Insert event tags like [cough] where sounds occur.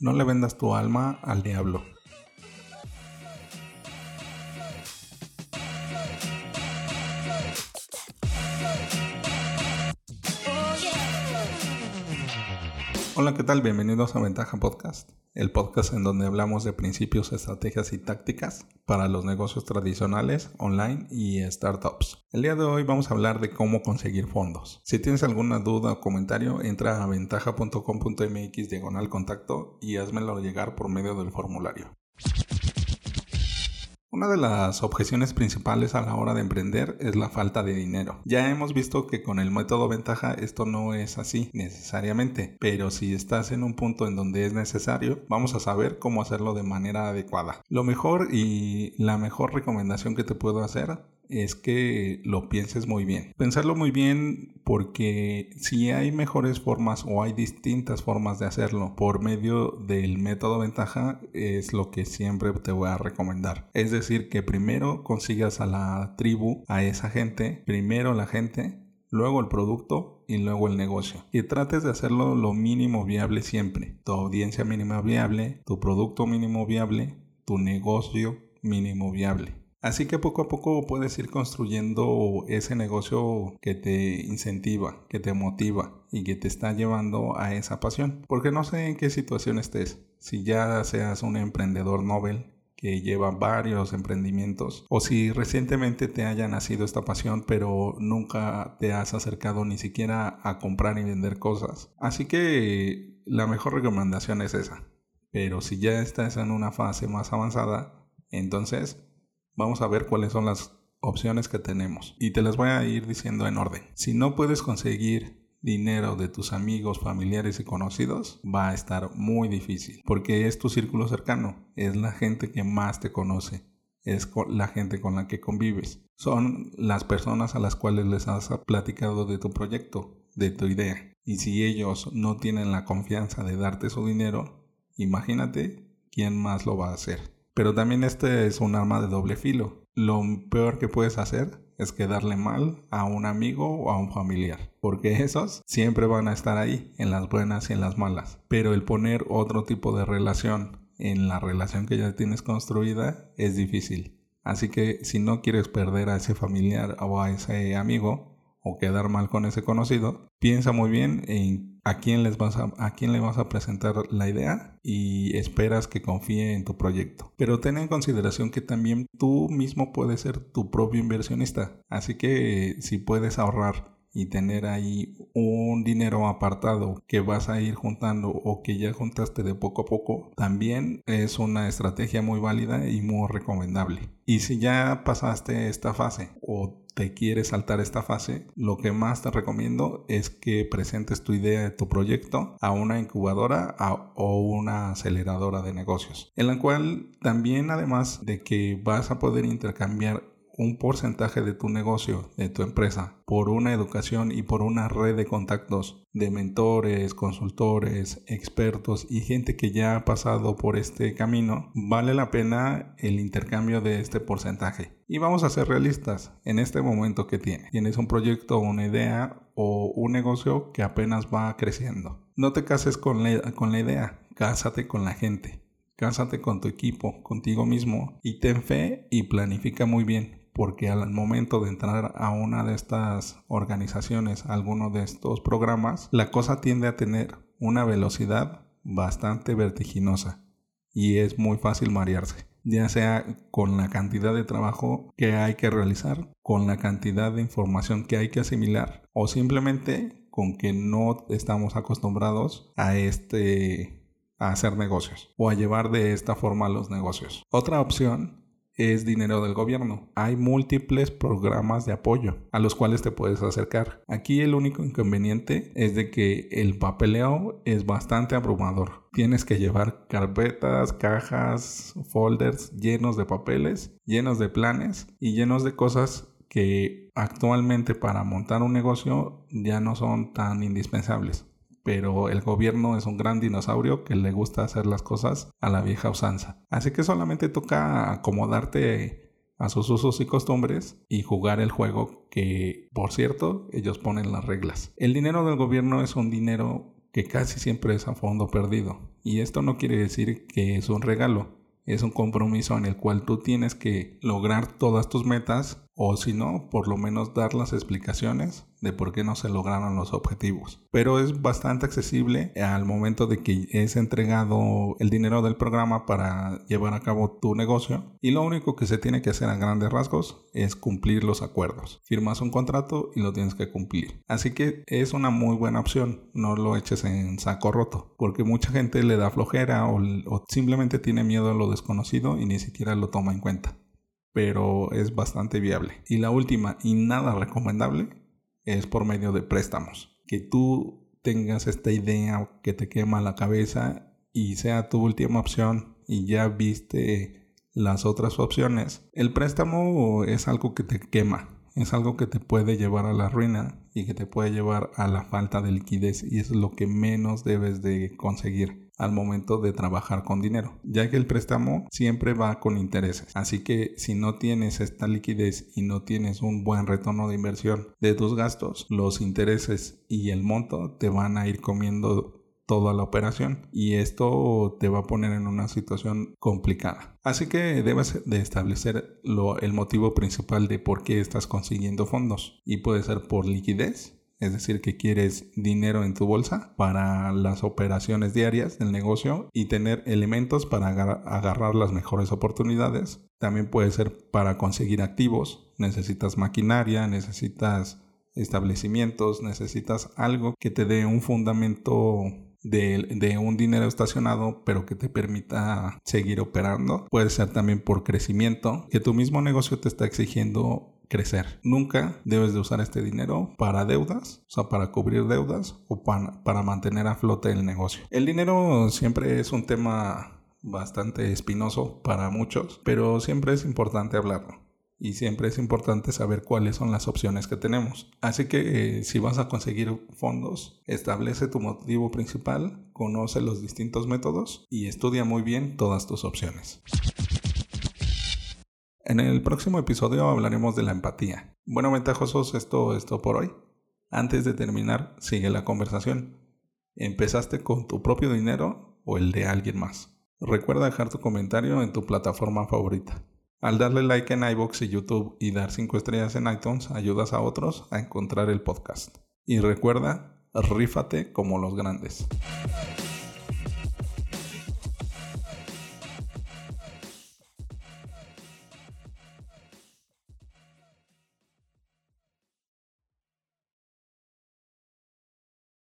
No le vendas tu alma al diablo. Hola, ¿qué tal? Bienvenidos a Ventaja Podcast, el podcast en donde hablamos de principios, estrategias y tácticas para los negocios tradicionales, online y startups. El día de hoy vamos a hablar de cómo conseguir fondos. Si tienes alguna duda o comentario, entra a ventaja.com.mx diagonal contacto y házmelo llegar por medio del formulario. Una de las objeciones principales a la hora de emprender es la falta de dinero. Ya hemos visto que con el método ventaja esto no es así necesariamente, pero si estás en un punto en donde es necesario, vamos a saber cómo hacerlo de manera adecuada. Lo mejor y la mejor recomendación que te puedo hacer es que lo pienses muy bien. Pensarlo muy bien porque si hay mejores formas o hay distintas formas de hacerlo por medio del método ventaja es lo que siempre te voy a recomendar. Es decir, que primero consigas a la tribu, a esa gente, primero la gente, luego el producto y luego el negocio. Y trates de hacerlo lo mínimo viable siempre. Tu audiencia mínima viable, tu producto mínimo viable, tu negocio mínimo viable. Así que poco a poco puedes ir construyendo ese negocio que te incentiva, que te motiva y que te está llevando a esa pasión. Porque no sé en qué situación estés. Si ya seas un emprendedor Nobel que lleva varios emprendimientos o si recientemente te haya nacido esta pasión pero nunca te has acercado ni siquiera a comprar y vender cosas. Así que la mejor recomendación es esa. Pero si ya estás en una fase más avanzada, entonces vamos a ver cuáles son las opciones que tenemos y te las voy a ir diciendo en orden. Si no puedes conseguir dinero de tus amigos, familiares y conocidos, va a estar muy difícil porque es tu círculo cercano, es la gente que más te conoce, es la gente con la que convives, son las personas a las cuales les has platicado de tu proyecto, de tu idea. Y si ellos no tienen la confianza de darte su dinero, imagínate quién más lo va a hacer. Pero también este es un arma de doble filo. Lo peor que puedes hacer es quedarle mal a un amigo o a un familiar, porque [laughs] esos siempre van a estar ahí, en las buenas y en las malas. Pero el poner otro tipo de relación en la relación que ya tienes construida es difícil. Así que si no quieres perder a ese familiar o a ese amigo, o quedar mal con ese conocido, piensa muy bien en a quién, les vas a, a quién le vas a presentar la idea y esperas que confíe en tu proyecto. Pero ten en consideración que también tú mismo puedes ser tu propio inversionista. Así que si puedes ahorrar y tener ahí un dinero apartado que vas a ir juntando o que ya juntaste de poco a poco, también es una estrategia muy válida y muy recomendable. Y si ya pasaste esta fase o te quieres saltar esta fase, lo que más te recomiendo es que presentes tu idea de tu proyecto a una incubadora o una aceleradora de negocios, en la cual también además de que vas a poder intercambiar un porcentaje de tu negocio, de tu empresa, por una educación y por una red de contactos de mentores, consultores, expertos y gente que ya ha pasado por este camino, vale la pena el intercambio de este porcentaje. Y vamos a ser realistas en este momento que tiene. Tienes un proyecto, una idea o un negocio que apenas va creciendo. No te cases con la, con la idea, cásate con la gente. Cásate con tu equipo, contigo mismo y ten fe y planifica muy bien porque al momento de entrar a una de estas organizaciones, a alguno de estos programas, la cosa tiende a tener una velocidad bastante vertiginosa y es muy fácil marearse, ya sea con la cantidad de trabajo que hay que realizar, con la cantidad de información que hay que asimilar o simplemente con que no estamos acostumbrados a este a hacer negocios o a llevar de esta forma los negocios. Otra opción es dinero del gobierno. Hay múltiples programas de apoyo a los cuales te puedes acercar. Aquí el único inconveniente es de que el papeleo es bastante abrumador. Tienes que llevar carpetas, cajas, folders llenos de papeles, llenos de planes y llenos de cosas que actualmente para montar un negocio ya no son tan indispensables pero el gobierno es un gran dinosaurio que le gusta hacer las cosas a la vieja usanza. Así que solamente toca acomodarte a sus usos y costumbres y jugar el juego que, por cierto, ellos ponen las reglas. El dinero del gobierno es un dinero que casi siempre es a fondo perdido. Y esto no quiere decir que es un regalo, es un compromiso en el cual tú tienes que lograr todas tus metas o si no, por lo menos dar las explicaciones de por qué no se lograron los objetivos. Pero es bastante accesible al momento de que es entregado el dinero del programa para llevar a cabo tu negocio y lo único que se tiene que hacer a grandes rasgos es cumplir los acuerdos. Firmas un contrato y lo tienes que cumplir. Así que es una muy buena opción, no lo eches en saco roto, porque mucha gente le da flojera o, o simplemente tiene miedo a lo desconocido y ni siquiera lo toma en cuenta pero es bastante viable. Y la última y nada recomendable es por medio de préstamos. Que tú tengas esta idea que te quema la cabeza y sea tu última opción y ya viste las otras opciones. El préstamo es algo que te quema, es algo que te puede llevar a la ruina y que te puede llevar a la falta de liquidez y es lo que menos debes de conseguir al momento de trabajar con dinero, ya que el préstamo siempre va con intereses. Así que si no tienes esta liquidez y no tienes un buen retorno de inversión de tus gastos, los intereses y el monto te van a ir comiendo toda la operación y esto te va a poner en una situación complicada. Así que debes de establecer el motivo principal de por qué estás consiguiendo fondos y puede ser por liquidez es decir, que quieres dinero en tu bolsa para las operaciones diarias del negocio y tener elementos para agarrar las mejores oportunidades. También puede ser para conseguir activos, necesitas maquinaria, necesitas establecimientos, necesitas algo que te dé un fundamento de, un dinero estacionado, pero que te permita seguir operando. Puede ser también por crecimiento, que tu mismo negocio te está exigiendo crecer. Nunca debes de usar este dinero para deudas, o sea, para cubrir deudas o para, para mantener a flote el negocio. El dinero siempre es un tema bastante espinoso para muchos, pero siempre es importante hablarlo. Y siempre es importante saber cuáles son las opciones que tenemos. Así que eh, si vas a conseguir fondos, establece tu motivo principal, conoce los distintos métodos y estudia muy bien todas tus opciones. En el próximo episodio hablaremos de la empatía. Bueno, ventajosos, esto es todo por hoy. Antes de terminar, sigue la conversación. ¿Empezaste con tu propio dinero o el de alguien más? Recuerda dejar tu comentario en tu plataforma favorita. Al darle like en iBox y YouTube y dar 5 estrellas en iTunes, ayudas a otros a encontrar el podcast. Y recuerda, rífate como los grandes.